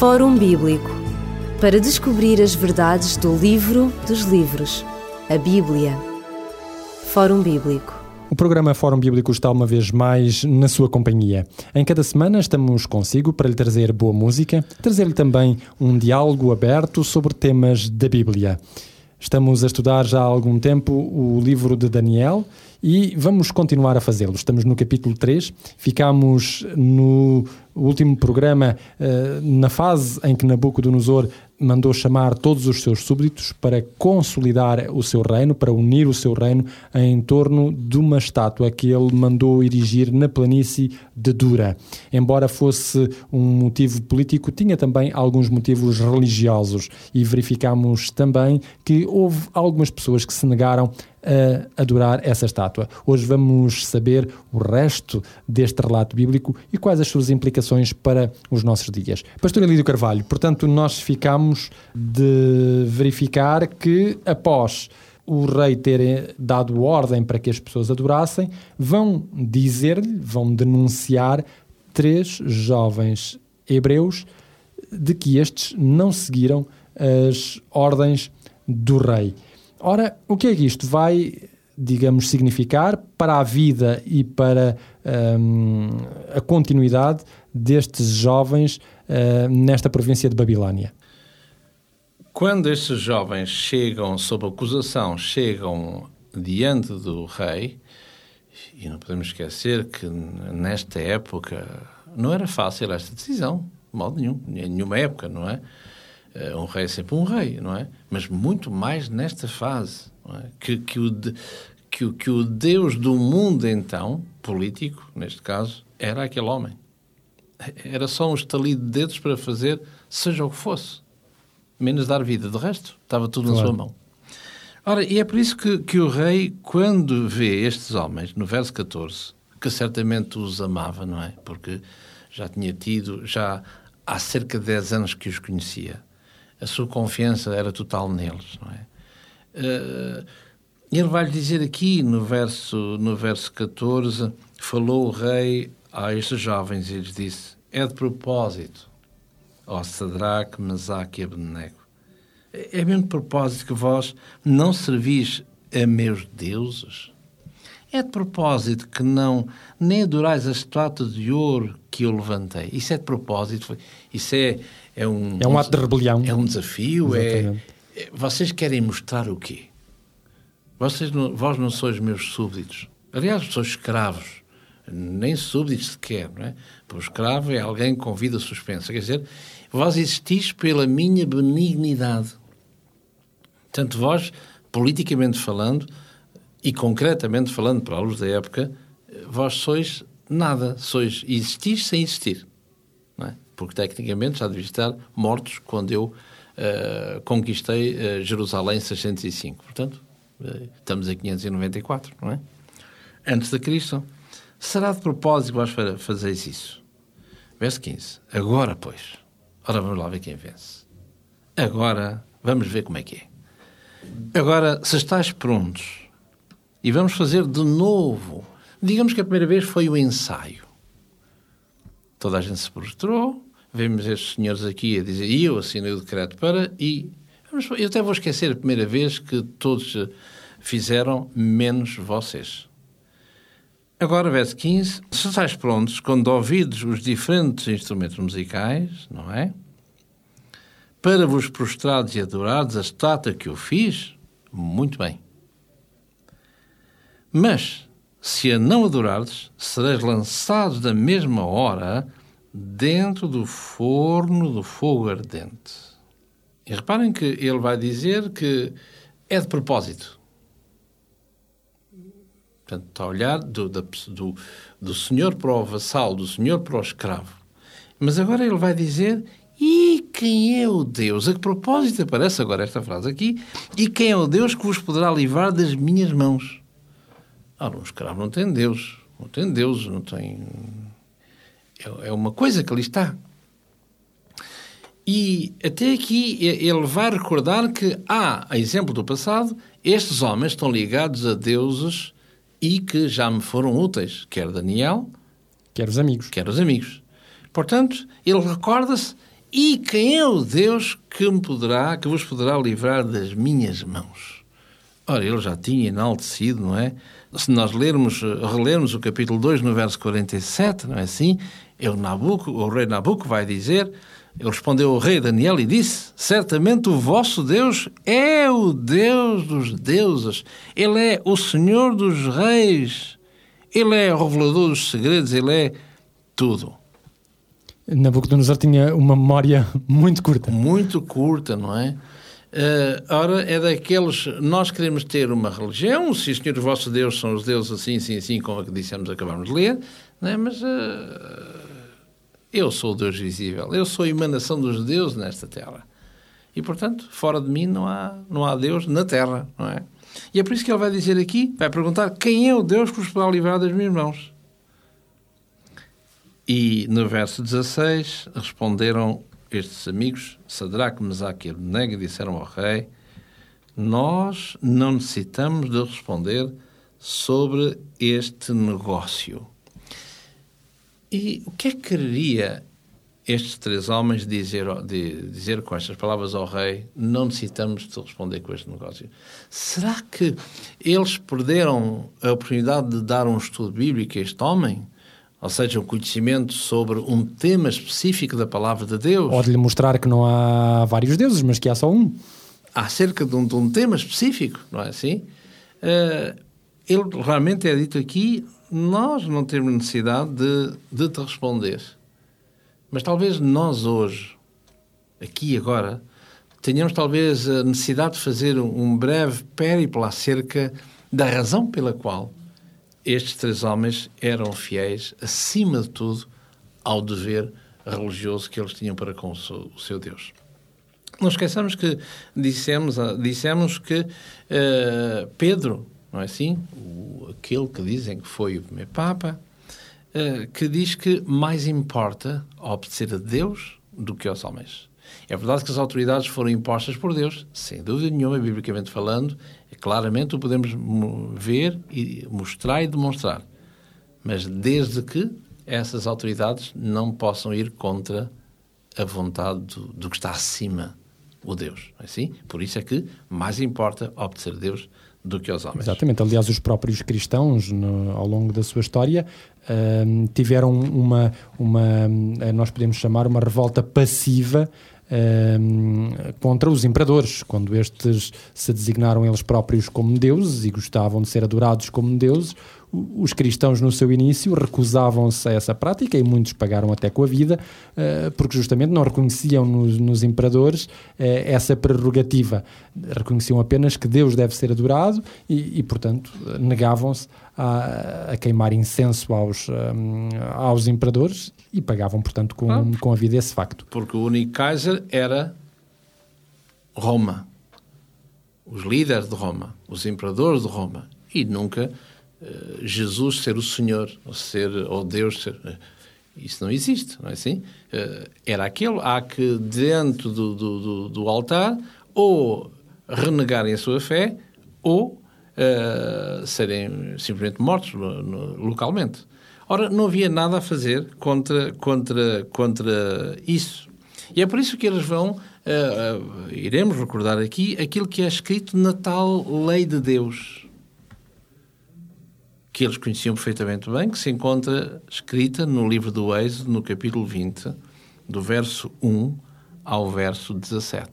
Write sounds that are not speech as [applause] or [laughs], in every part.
Fórum Bíblico para descobrir as verdades do livro dos livros, a Bíblia. Fórum Bíblico. O programa Fórum Bíblico está uma vez mais na sua companhia. Em cada semana estamos consigo para lhe trazer boa música, trazer-lhe também um diálogo aberto sobre temas da Bíblia. Estamos a estudar já há algum tempo o livro de Daniel e vamos continuar a fazê-lo. Estamos no capítulo 3, ficámos no último programa uh, na fase em que Nabucodonosor mandou chamar todos os seus súbditos para consolidar o seu reino, para unir o seu reino em torno de uma estátua que ele mandou erigir na planície de Dura. Embora fosse um motivo político, tinha também alguns motivos religiosos e verificamos também que houve algumas pessoas que se negaram a adorar essa estátua. Hoje vamos saber o resto deste relato bíblico e quais as suas implicações para os nossos dias. Pastor Elídio Carvalho, portanto, nós ficamos de verificar que após o rei ter dado ordem para que as pessoas adorassem, vão dizer-lhe, vão denunciar três jovens hebreus de que estes não seguiram as ordens do rei. Ora, o que é que isto vai, digamos, significar para a vida e para um, a continuidade destes jovens uh, nesta província de Babilónia? Quando estes jovens chegam sob acusação, chegam diante do rei, e não podemos esquecer que nesta época não era fácil esta decisão, de modo nenhum, em nenhuma época, não é? Eh, um rei é sempre um rei, não é? Mas muito mais nesta fase, é? que, que, o de, que, o, que o Deus do mundo, então, político, neste caso, era aquele homem. Era só um estalido de dedos para fazer seja o que fosse, menos dar vida. De resto, estava tudo claro. na sua mão. Ora, e é por isso que, que o rei, quando vê estes homens, no verso 14, que certamente os amava, não é? Porque já tinha tido, já há cerca de 10 anos que os conhecia a sua confiança era total neles, não é? Uh, ele vai-lhe dizer aqui no verso, no verso 14: Falou o rei a estes jovens e lhes disse: É de propósito, ó Sadraque, Mesaque e Abednego. É mesmo de propósito que vós não servis a meus deuses? É de propósito que não nem adorais a estátua de ouro que eu levantei. Isso é de propósito. Isso é, é um... É um ato de rebelião. É um desafio. É, é, vocês querem mostrar o quê? Vocês não, vós não sois meus súbditos. Aliás, sois escravos. Nem súbditos sequer, não é? Porque o escravo é alguém com vida suspensa. Quer dizer, vós existis pela minha benignidade. Tanto vós, politicamente falando, e concretamente falando para a luz da época, vós sois nada, sois existis sem existir. Porque tecnicamente já deviam estar mortos quando eu uh, conquistei uh, Jerusalém em 605. Portanto, uh, estamos em 594, não é? Antes de Cristo. Será de propósito vós fazeis isso? Verso 15. Agora, pois. Ora, vamos lá ver quem vence. Agora, vamos ver como é que é. Agora, se estáis prontos e vamos fazer de novo. Digamos que a primeira vez foi o ensaio. Toda a gente se prostrou, vemos estes senhores aqui a dizer, e eu assinei o decreto para, e eu até vou esquecer a primeira vez que todos fizeram, menos vocês. Agora, verso 15, se estáis prontos, quando ouvidos os diferentes instrumentos musicais, não é? Para vos prostrados e adorados a estátua que eu fiz, muito bem. Mas, se a não adorardes, sereis lançados da mesma hora dentro do forno do fogo ardente. E reparem que ele vai dizer que é de propósito. Portanto, está a olhar do, do, do senhor para o vassalo, do senhor para o escravo. Mas agora ele vai dizer e quem é o Deus? A que propósito aparece agora esta frase aqui? E quem é o Deus que vos poderá livrar das minhas mãos? Ora, um escravo não tem Deus, não tem Deus, não tem. É, é uma coisa que ali está. E até aqui ele vai recordar que há, a exemplo do passado, estes homens estão ligados a deuses e que já me foram úteis, quer Daniel, quer os amigos. Quer os amigos. Portanto, ele recorda-se E quem é o Deus que me poderá, que vos poderá livrar das minhas mãos? Ora, ele já tinha enaltecido, não é? Se nós lermos, relermos o capítulo 2, no verso 47, não é assim? O, Nabuco, o rei Nabuco vai dizer, ele respondeu ao rei Daniel e disse, certamente o vosso Deus é o Deus dos deuses, Ele é o Senhor dos reis, Ele é o revelador dos segredos, Ele é tudo. Nabucodonosor tinha uma memória muito curta. Muito curta, não é? Uh, ora, é daqueles. Nós queremos ter uma religião, se o Senhor o vosso Deus são os deuses assim, assim, assim, como a que dissemos, acabamos de ler, não é? mas uh, eu sou o Deus visível, eu sou a emanação dos deuses nesta terra. E, portanto, fora de mim não há, não há Deus na terra, não é? E é por isso que ele vai dizer aqui, vai perguntar quem é o Deus que vos poderá livrar das minhas mãos. E no verso 16 responderam estes amigos, Sadraque, Mesaque e Abednego, disseram ao rei, nós não necessitamos de responder sobre este negócio. E o que é que queria estes três homens dizer, de, dizer com estas palavras ao rei, não necessitamos de responder com este negócio. Será que eles perderam a oportunidade de dar um estudo bíblico a este homem? ou seja, um conhecimento sobre um tema específico da palavra de Deus. Ou de lhe mostrar que não há vários deuses, mas que há só um. Acerca de um, de um tema específico, não é assim? Uh, ele realmente é dito aqui, nós não temos necessidade de, de te responder. Mas talvez nós hoje, aqui e agora, tenhamos talvez a necessidade de fazer um breve périplo acerca da razão pela qual estes três homens eram fiéis, acima de tudo, ao dever religioso que eles tinham para com o seu, Deus. Não esqueçamos que dissemos, dissemos que uh, Pedro, não é assim? O, aquele que dizem que foi o primeiro Papa, uh, que diz que mais importa obedecer a Deus do que aos homens. É verdade que as autoridades foram impostas por Deus, sem dúvida nenhuma, biblicamente falando, claramente o podemos ver e mostrar e demonstrar. Mas desde que essas autoridades não possam ir contra a vontade do, do que está acima, o Deus. É assim? Por isso é que mais importa obedecer a Deus do que aos homens. Exatamente. Aliás, os próprios cristãos, no, ao longo da sua história, uh, tiveram uma, uma, nós podemos chamar uma revolta passiva Ehm, contra os imperadores, quando estes se designaram eles próprios como deuses e gostavam de ser adorados como deuses, os cristãos no seu início recusavam-se a essa prática e muitos pagaram até com a vida, eh, porque justamente não reconheciam nos, nos imperadores eh, essa prerrogativa. Reconheciam apenas que Deus deve ser adorado e, e portanto, negavam-se a, a, queimar incenso aos, um, aos imperadores e pagavam, portanto, com, ah. com a vida esse facto. Porque o único Kaiser era Roma. Os líderes de Roma, os imperadores de Roma. E nunca Jesus ser o Senhor, ou, ser, ou Deus ser. Uh, isso não existe, não é assim? Uh, era aquele. Há que, dentro do, do, do, altar, ou renegarem a sua fé, ou uh, serem simplesmente mortos localmente. Ora, não havia nada a fazer contra, contra, contra isso. E é por isso que eles vão, uh, uh, iremos recordar aqui, aquilo que é escrito na tal lei de Deus, que eles conheciam perfeitamente bem, que se encontra escrita no livro do Êxodo, no capítulo 20, do verso 1 ao verso 17.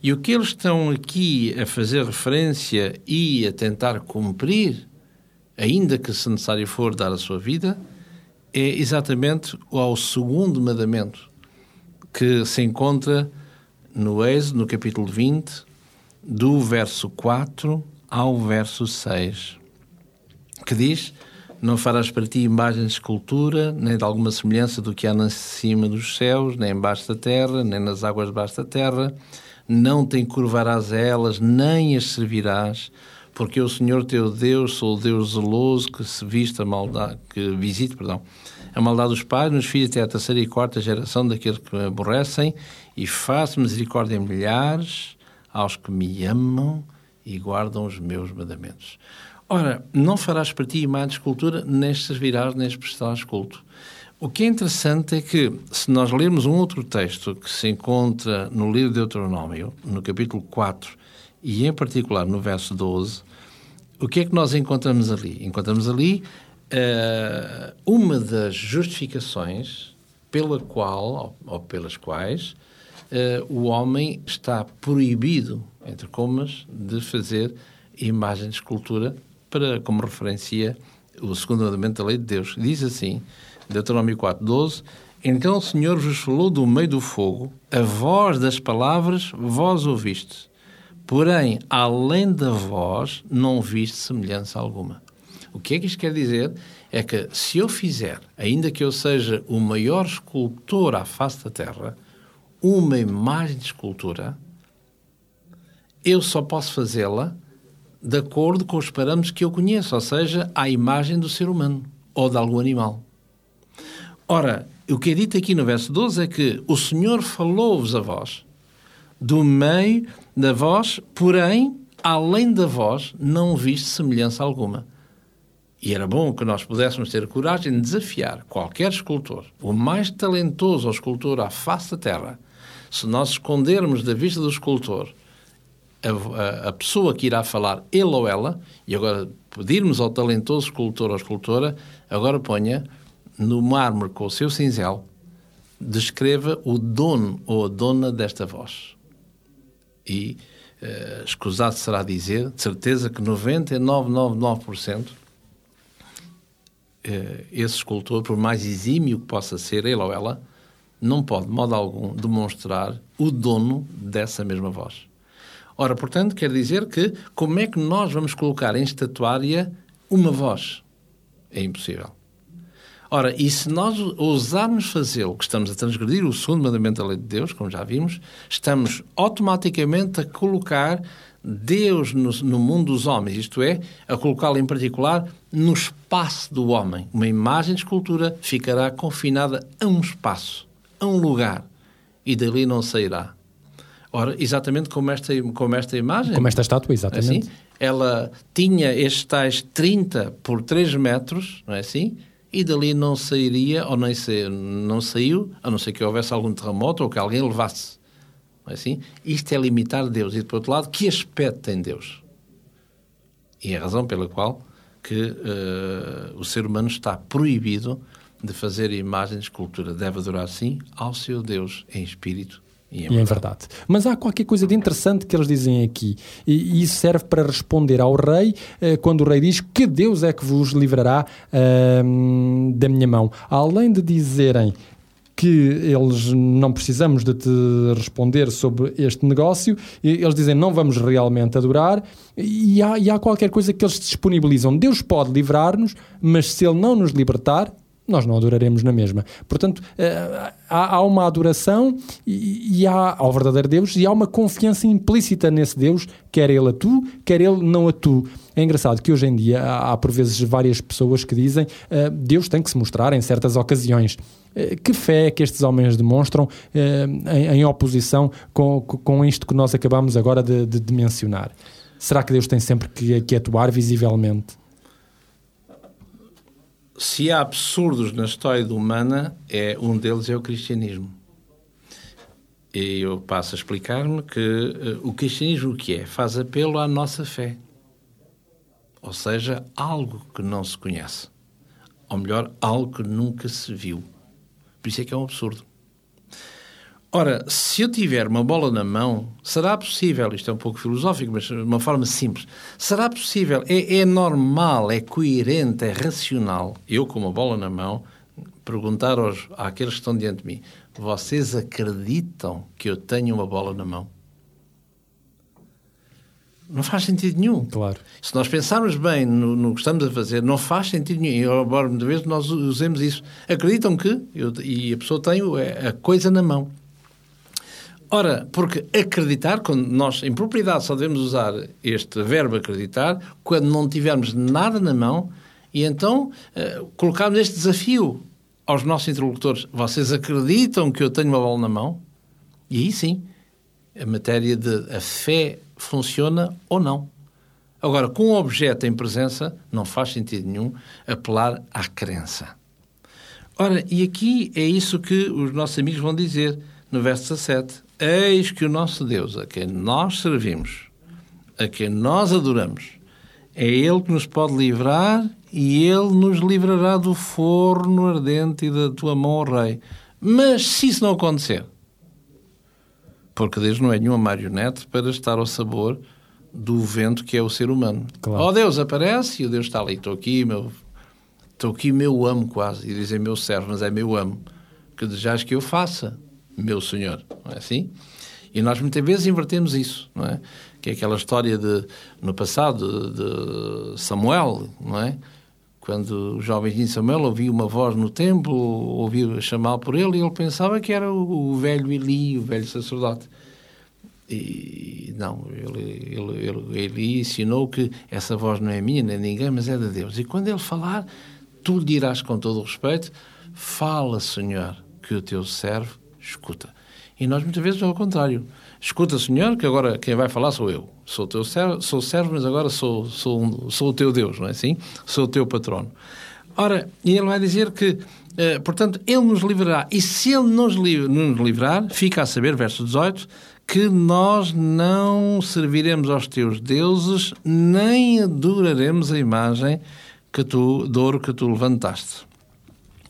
E o que eles estão aqui a fazer referência e a tentar cumprir, ainda que se necessário for dar a sua vida, é exatamente ao segundo mandamento, que se encontra no Êxodo, no capítulo 20, do verso 4 ao verso 6, que diz: Não farás para ti imagem de escultura, nem de alguma semelhança do que há na cima dos céus, nem embaixo da terra, nem nas águas debaixo da terra não te encurvarás a elas, nem as servirás, porque o Senhor teu Deus sou o Deus zeloso que se viste a maldade, que visite, perdão, a maldade dos pais nos filhos até a terceira e quarta geração daqueles que me aborrecem e faço misericórdia em milhares aos que me amam e guardam os meus mandamentos. Ora, não farás para ti de escultura, nem servirás, nem prestarás culto. O que é interessante é que, se nós lermos um outro texto que se encontra no livro de Deuteronômio, no capítulo 4, e em particular no verso 12, o que é que nós encontramos ali? Encontramos ali uh, uma das justificações pela qual, ou pelas quais, uh, o homem está proibido, entre comas, de fazer imagem de escultura para, como referencia o segundo mandamento da lei de Deus. Diz assim, Deuteronômio 4, 12, Então o Senhor vos falou do meio do fogo, a voz das palavras vós ouviste, porém, além da voz, não viste semelhança alguma. O que é que isto quer dizer? É que se eu fizer, ainda que eu seja o maior escultor à face da terra, uma imagem de escultura, eu só posso fazê-la de acordo com os parâmetros que eu conheço, ou seja, à imagem do ser humano ou de algum animal. Ora, o que é dito aqui no verso 12 é que o Senhor falou-vos a vós, do meio da voz, porém, além da voz, não viste semelhança alguma. E era bom que nós pudéssemos ter coragem de desafiar qualquer escultor, o mais talentoso escultor à face da terra, se nós escondermos da vista do escultor a, a, pessoa que irá falar, ele ou ela, e agora pedirmos ao talentoso escultor ou escultora, agora ponha no mármore com o seu cinzel, descreva o dono ou a dona desta voz. E uh, escusado será dizer, de certeza que 99,99% uh, eh, esse escultor, por mais exímio que possa ser ele ou ela, não pode, de modo algum, demonstrar o dono dessa mesma voz. Ora, portanto, quer dizer que como é que nós vamos colocar em estatuária uma voz? É impossível. Ora, e se nós ousarmos fazê-lo, que estamos a transgredir o segundo mandamento da lei de Deus, como já vimos, estamos automaticamente a colocar Deus no, no mundo dos homens, isto é, a colocá-lo em particular no espaço do homem. Uma imagem de escultura ficará confinada a um espaço, a um lugar, e dali não sairá. Ora, exatamente como esta, como esta imagem. Como esta estátua, exatamente. Assim, ela tinha estes tais 30 por 3 metros, não é assim? e dali não sairia, ou nem sa não saiu, a não ser que houvesse algum terremoto ou que alguém levasse. Não é assim? Isto é limitar Deus. E, por outro lado, que aspecto tem Deus? E é a razão pela qual que uh, o ser humano está proibido de fazer imagem de escultura. Deve adorar, sim, ao seu Deus em espírito e em, e em verdade. Mas há qualquer coisa de interessante que eles dizem aqui, e, e isso serve para responder ao rei, eh, quando o rei diz que Deus é que vos livrará uh, da minha mão. Além de dizerem que eles não precisamos de te responder sobre este negócio, eles dizem não vamos realmente adorar, e há, e há qualquer coisa que eles disponibilizam. Deus pode livrar-nos, mas se Ele não nos libertar, nós não adoraremos na mesma. Portanto, eh, há, uma adoração e, há ao verdadeiro Deus e há uma confiança implícita nesse Deus, quer ele a tu, quer ele não a tu. É engraçado que hoje em dia há, por vezes várias pessoas que dizem uh, Deus tem que se mostrar em certas ocasiões. Uh, que fé é que estes homens demonstram uh, em, em, oposição com, com isto que nós acabamos agora de, de, de mencionar? Será que Deus tem sempre que, que atuar visivelmente? Se há absurdos na história humana, é um deles é o cristianismo. E eu passo a explicar-me que uh, o cristianismo o que é? Faz apelo à nossa fé. Ou seja, algo que não se conhece. Ou melhor, algo que nunca se viu. Por isso é que é um absurdo. Ora, se eu tiver uma bola na mão, será possível, isto é um pouco filosófico, mas de uma forma simples, será possível, é, é normal, é coerente, é racional, eu com uma bola na mão, perguntar aos, àqueles que estão diante de mim, vocês acreditam que eu tenho uma bola na mão? Não faz sentido nenhum. Claro. Se nós pensarmos bem no, no que estamos a fazer, não faz sentido nenhum. Embora muitas vezes nós usemos isso. Acreditam que, eu, e a pessoa tem a coisa na mão. Ora, porque acreditar, quando nós em propriedade só devemos usar este verbo acreditar, quando não tivermos nada na mão, e então uh, colocarmos este desafio aos nossos interlocutores: vocês acreditam que eu tenho uma bola na mão? E aí sim, a matéria de a fé funciona ou não. Agora, com um objeto em presença, não faz sentido nenhum apelar à crença. Ora, e aqui é isso que os nossos amigos vão dizer no verso 17. Eis que o nosso Deus, a quem nós servimos, a quem nós adoramos, é Ele que nos pode livrar e Ele nos livrará do forno ardente e da tua mão, Rei. Mas se isso não acontecer, porque Deus não é nenhuma marionete para estar ao sabor do vento que é o ser humano. Claro. Oh, Deus aparece e o Deus está ali, estou aqui, meu, estou aqui, meu amo quase, e dizem meu servo, mas é meu amo, que desejas que eu faça, meu Senhor, não é assim? E nós muitas vezes invertemos isso, não é? Que é aquela história de, no passado, de Samuel, não é? Quando o jovem Samuel ouvia uma voz no templo, ouvia chamar por ele, e ele pensava que era o, o velho Eli, o velho sacerdote. E não, ele, ele, ele, ele ensinou que essa voz não é minha, nem ninguém, mas é de Deus. E quando ele falar, tu lhe dirás com todo o respeito: Fala, Senhor, que o teu servo escuta. E nós muitas vezes ao contrário. Escuta, Senhor, que agora quem vai falar sou eu. Sou teu servo, sou servo, mas agora sou, sou, sou o teu Deus, não é assim? Sou o teu patrono. Ora, e ele vai dizer que, eh, portanto, ele nos livrará. E se ele nos, nos livrar, fica a saber, verso 18, que nós não serviremos aos teus deuses, nem adoraremos a imagem que tu, de ouro que tu levantaste.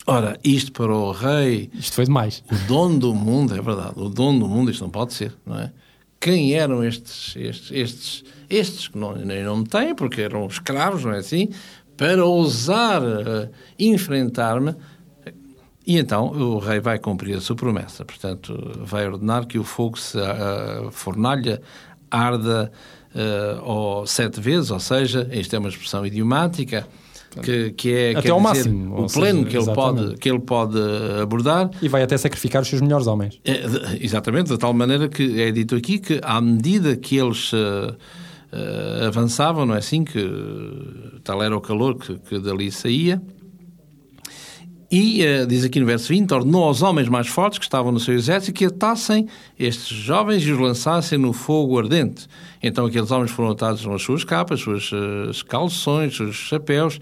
Ora, isto para o rei. Isto foi demais. O dono do mundo, é verdade, o dono do mundo, isto não pode ser, não é? Quem eram estes, estes, estes, estes que não, nem nome têm, porque eram escravos, não é assim? Para ousar uh, enfrentar-me. E então o rei vai cumprir a sua promessa. Portanto, vai ordenar que o fogo, se, a fornalha, arda uh, ou sete vezes, ou seja, isto é uma expressão idiomática que, que é até ao dizer, máximo, o pleno seja, que, ele pode, que ele pode abordar. E vai até sacrificar os seus melhores homens. É, exatamente, de tal maneira que é dito aqui que, à medida que eles uh, uh, avançavam, não é assim? Que tal era o calor que, que dali saía. E, uh, diz aqui no verso 20, ordenou aos homens mais fortes que estavam no seu exército que atassem estes jovens e os lançassem no fogo ardente. Então aqueles homens foram atados nas suas capas, suas uh, calções, seus chapéus,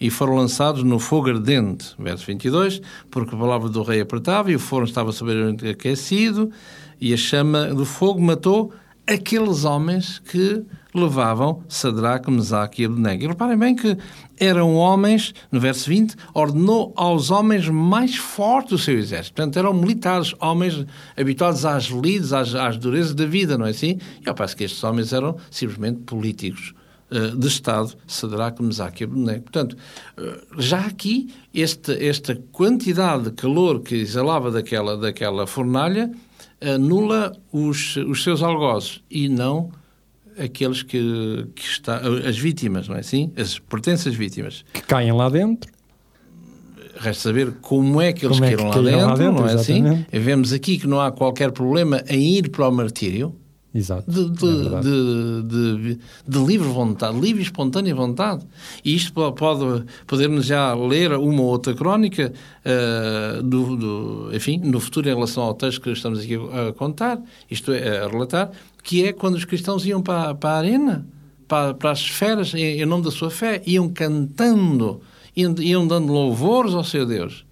e foram lançados no fogo ardente. Verso 22, porque a palavra do rei apertava e o forno estava soberanamente aquecido e a chama do fogo matou aqueles homens que levavam Sadraque, Mesaque e Abednego. Reparem bem que eram homens, no verso 20, ordenou aos homens mais fortes do seu exército. Portanto, eram militares, homens habituados às lides, às, às durezas da vida, não é assim? E ao passo que estes homens eram simplesmente políticos uh, de Estado, Sadraque, Mesaque e Abednego. Portanto, uh, já aqui, este, esta quantidade de calor que exalava daquela, daquela fornalha anula os, os seus algozes e não aqueles que, que está, as vítimas, não é assim? As pertences vítimas. Que caem lá dentro. Resta saber como é que eles como é que lá, dentro, lá, dentro, não é assim? exatamente. assim? Vemos aqui que não há qualquer problema em ir para o martírio. Exato. De, de, é de, de, livre vontade, livre e espontânea vontade. E isto pode poder-nos já ler uma ou outra crónica, uh, do, do, enfim, no futuro em relação ao texto que estamos aqui a contar, isto é, a relatar, que é quando os cristãos iam para, para a arena, para, para as esferas, em, em, nome da sua fé, iam cantando, iam, iam dando louvores ao seu Deus.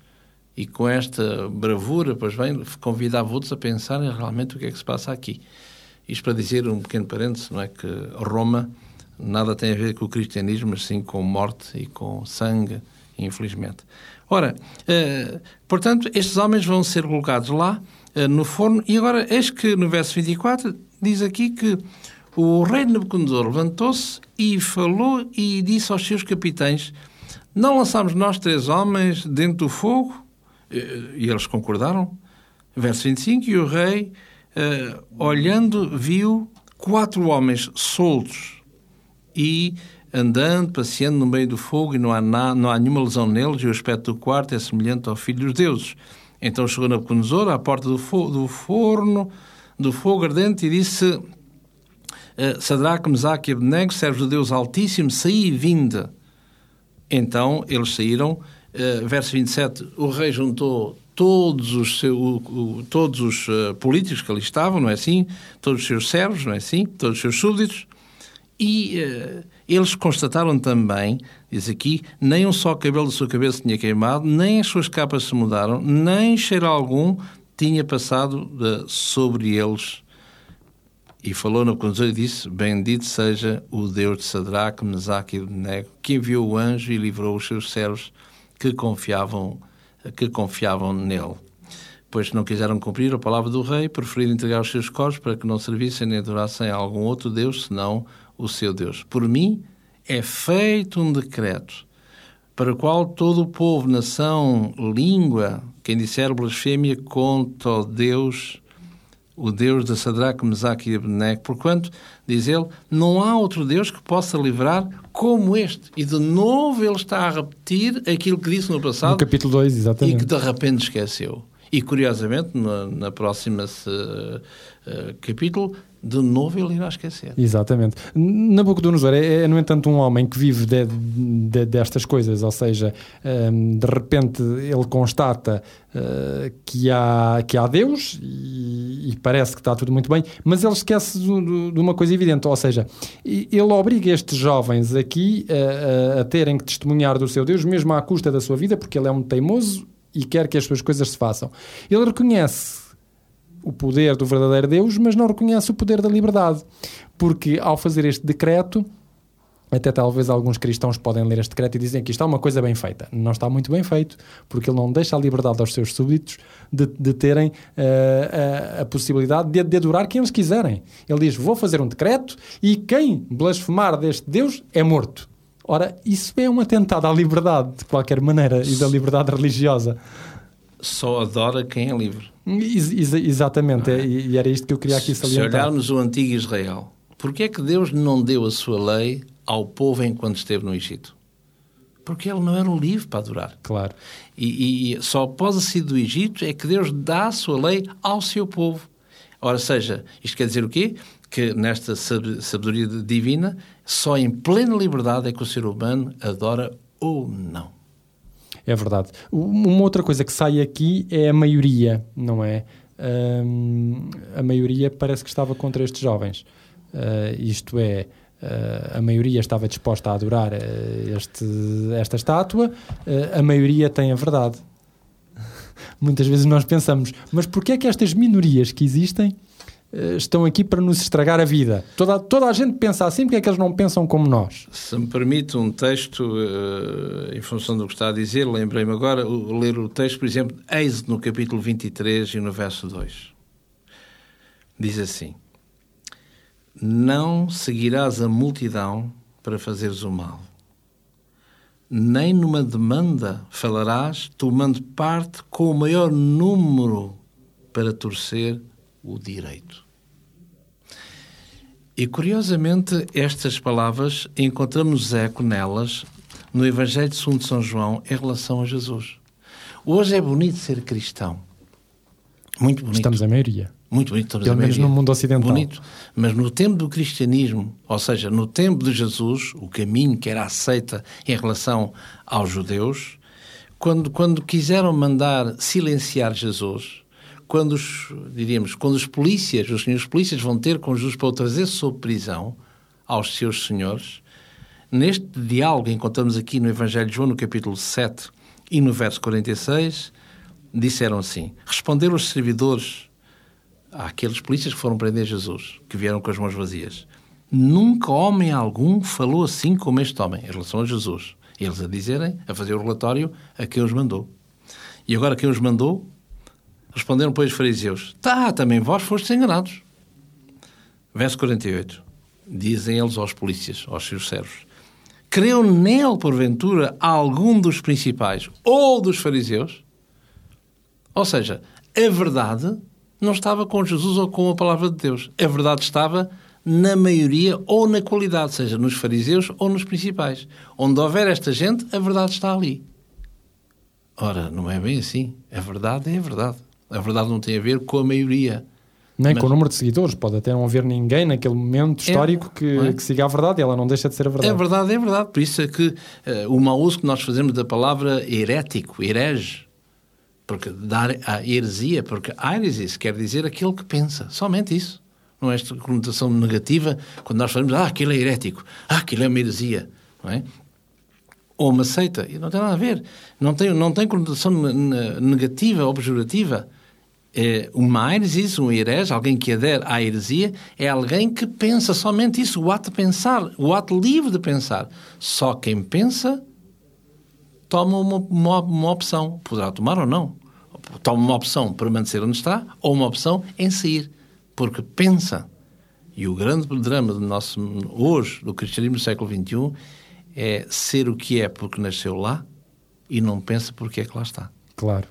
E com esta bravura, pois bem, convidava outros a pensarem realmente o que é que se passa aqui. Isto para dizer um pequeno parênteses, não é que Roma nada tem a ver com o cristianismo, mas sim com morte e com sangue, infelizmente. Ora, eh, portanto, estes homens vão ser colocados lá eh, no forno, e agora, eis que no verso 24 diz aqui que o rei Nabucodonosor levantou-se e falou e disse aos seus capitães: Não lançámos nós três homens dentro do fogo? Eh, e eles concordaram. Verso 25: E o rei uh, olhando, viu quatro homens soltos e andando, passeando no meio do fogo, e não há, na, não há nenhuma lesão neles, e o aspecto do quarto é semelhante ao filho dos deuses. Então chegou Nabucodonosor à porta do, fo do forno, do fogo ardente, e disse: uh, Sadraque, Mesaque e Abednego, servos do Deus Altíssimo, saí e vinde. Então eles saíram. Uh, verso 27, o rei juntou todos os, seu, todos os uh, políticos que ali estavam, não é assim? Todos os seus servos, não é assim? Todos os seus súbditos. E, uh, Eles constataram também, diz aqui, nem um só cabelo da sua cabeça tinha queimado, nem as suas capas se mudaram, nem cheiro algum tinha passado de, sobre eles. E falou na condução e disse: Bendito seja o Deus de Sadraque, Mesaque e Abednego, que enviou o anjo e livrou os seus servos que confiavam, que confiavam nele. Pois não quiseram cumprir a palavra do rei, preferiram entregar os seus corpos para que não servissem nem adorassem a algum outro Deus, senão o seu Deus. Por mim é feito um decreto para o qual todo o povo, nação, língua, quem disser blasfémia contra o Deus, o Deus de Sadraque, Mesaque e Abednego, porquanto, diz ele, não há outro Deus que possa livrar como este. E de novo ele está a repetir aquilo que disse no passado. No capítulo 2, exatamente. E que de repente esqueceu. E curiosamente, na, na próxima uh, uh, capítulo, de novo ele irá esquecer. Exatamente. Nabucodonosor é, é, no entanto, um homem que vive de, de, destas coisas, ou seja, um, de repente ele constata uh, que, há, que há Deus e, e, parece que está tudo muito bem, mas ele esquece de, uma coisa evidente, ou seja, ele obriga estes jovens aqui a, a, a terem que testemunhar do seu Deus, mesmo à custa da sua vida, porque ele é um teimoso e quer que as suas coisas se façam. Ele reconhece o poder do verdadeiro Deus, mas não reconhece o poder da liberdade. Porque ao fazer este decreto, até talvez alguns cristãos podem ler este decreto e dizem que isto é uma coisa bem feita. Não está muito bem feito, porque ele não deixa a liberdade aos seus súbditos de, de terem uh, a, a, possibilidade de, de adorar quem eles quiserem. Ele diz: Vou fazer um decreto e quem blasfemar deste Deus é morto. Ora, isso é um atentado à liberdade, de qualquer maneira, e da liberdade religiosa só adora quem é livre. Ex ex exatamente, é? e era isto que eu queria aqui salientar. Se olharmos o antigo Israel, porquê é que Deus não deu a sua lei ao povo enquanto esteve no Egito? Porque ele não era um livre para adorar. Claro. E, e só após a saída do Egito é que Deus dá a sua lei ao seu povo. Ora, seja, isto quer dizer o quê? Que nesta sabedoria divina, só em plena liberdade é que o ser humano adora ou não. É verdade. Uma outra coisa que sai aqui é a maioria, não é? Um, a maioria parece que estava contra estes jovens. Uh, isto é, uh, a maioria estava disposta a adorar uh, este, esta estátua, a maioria tem a verdade. [laughs] Muitas vezes nós pensamos, mas porquê é que estas minorias que existem estão aqui para nos estragar a vida. Toda, toda a gente pensa assim, porque é que eles não pensam como nós? Se me permite um texto, uh, em função do que está a dizer, lembrei-me agora, ler o texto, por exemplo, Êxodo no capítulo 23 e no verso 2. Diz assim: Não seguirás a multidão para fazeres o mal, nem numa demanda falarás, tomando parte com o maior número para torcer o direito. E curiosamente, estas palavras encontramos eco nelas no Evangelho de São João em relação a Jesus. Hoje é bonito ser cristão. Muito bonito. Estamos a maioria. Muito bonito. Pelo menos no mundo ocidental. Bonito. Mas no tempo do cristianismo, ou seja, no tempo de Jesus, o caminho que era aceita em relação aos judeus, quando, quando quiseram mandar silenciar Jesus, quando os, diríamos, quando os polícias, os senhores polícias vão ter com Jesus para o trazer sob prisão aos seus senhores, neste diálogo encontramos aqui no Evangelho de João, no capítulo 7 e no verso 46, disseram assim: Responderam os servidores àqueles polícias que foram prender Jesus, que vieram com as mãos vazias. Nunca homem algum falou assim como este homem, em relação a Jesus. Eles a dizerem, a fazer o relatório a quem os mandou. E agora quem os mandou Responderam, pois, os fariseus: Tá, também vós fostes enganados. Verso 48. Dizem eles aos polícias, aos seus servos: Creu nele, porventura, algum dos principais ou dos fariseus? Ou seja, a verdade não estava com Jesus ou com a palavra de Deus. A verdade estava na maioria ou na qualidade, seja nos fariseus ou nos principais. Onde houver esta gente, a verdade está ali. Ora, não é bem assim. A verdade é a verdade. A verdade não tem a ver com a maioria. Nem Mas... com o número de seguidores. Pode até não haver ninguém naquele momento é, histórico é, que, é? que, siga a verdade e ela não deixa de ser a verdade. É verdade, é verdade. Por isso é que uh, o mau uso que nós fazemos da palavra herético, herege, porque dar a heresia, porque airesis quer dizer aquele que pensa, somente isso. não é esta conotação negativa, quando nós falamos, ah, aquilo é herético, ah, aquilo é uma heresia, não é? Ou uma seita, e não tem nada a ver. Não tem, não tem conotação negativa ou pejorativa. É uma heresia, um herege, alguém que adere à heresia, é alguém que pensa somente isso, o ato de pensar, o ato livre de pensar. Só quem pensa toma uma, uma, uma opção. Poderá tomar ou não. Toma uma opção permanecer onde está ou uma opção em sair. Porque pensa. E o grande drama do nosso hoje, do cristianismo do século XXI, é ser o que é porque nasceu lá e não pensa porque é que lá está. Claro.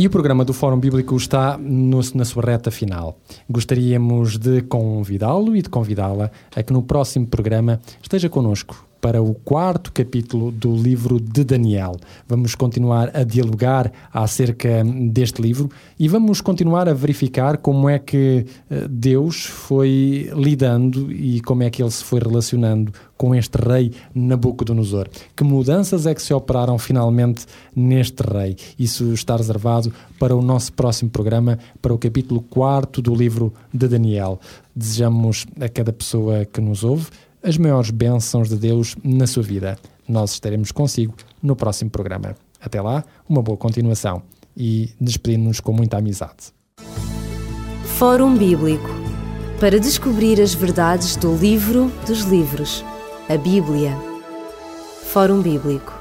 E o programa do Fórum Bíblico está no, na sua reta final. Gostaríamos de convidá-lo e de convidá-la a que no próximo programa esteja connosco para o quarto capítulo do livro de Daniel. Vamos continuar a dialogar acerca deste livro e vamos continuar a verificar como é que eh, Deus foi lidando e como é que ele se foi relacionando com este rei Nabucodonosor. Que mudanças é que se operaram finalmente neste rei? Isso está reservado para o nosso próximo programa, para o capítulo 4 do livro de Daniel. Desejamos a cada pessoa que nos ouve as maiores bênçãos de Deus na sua vida. Nós estaremos consigo no próximo programa. Até lá, uma boa continuação e despedimos-nos com muita amizade. Fórum Bíblico para descobrir as verdades do livro dos livros, a Bíblia. Fórum Bíblico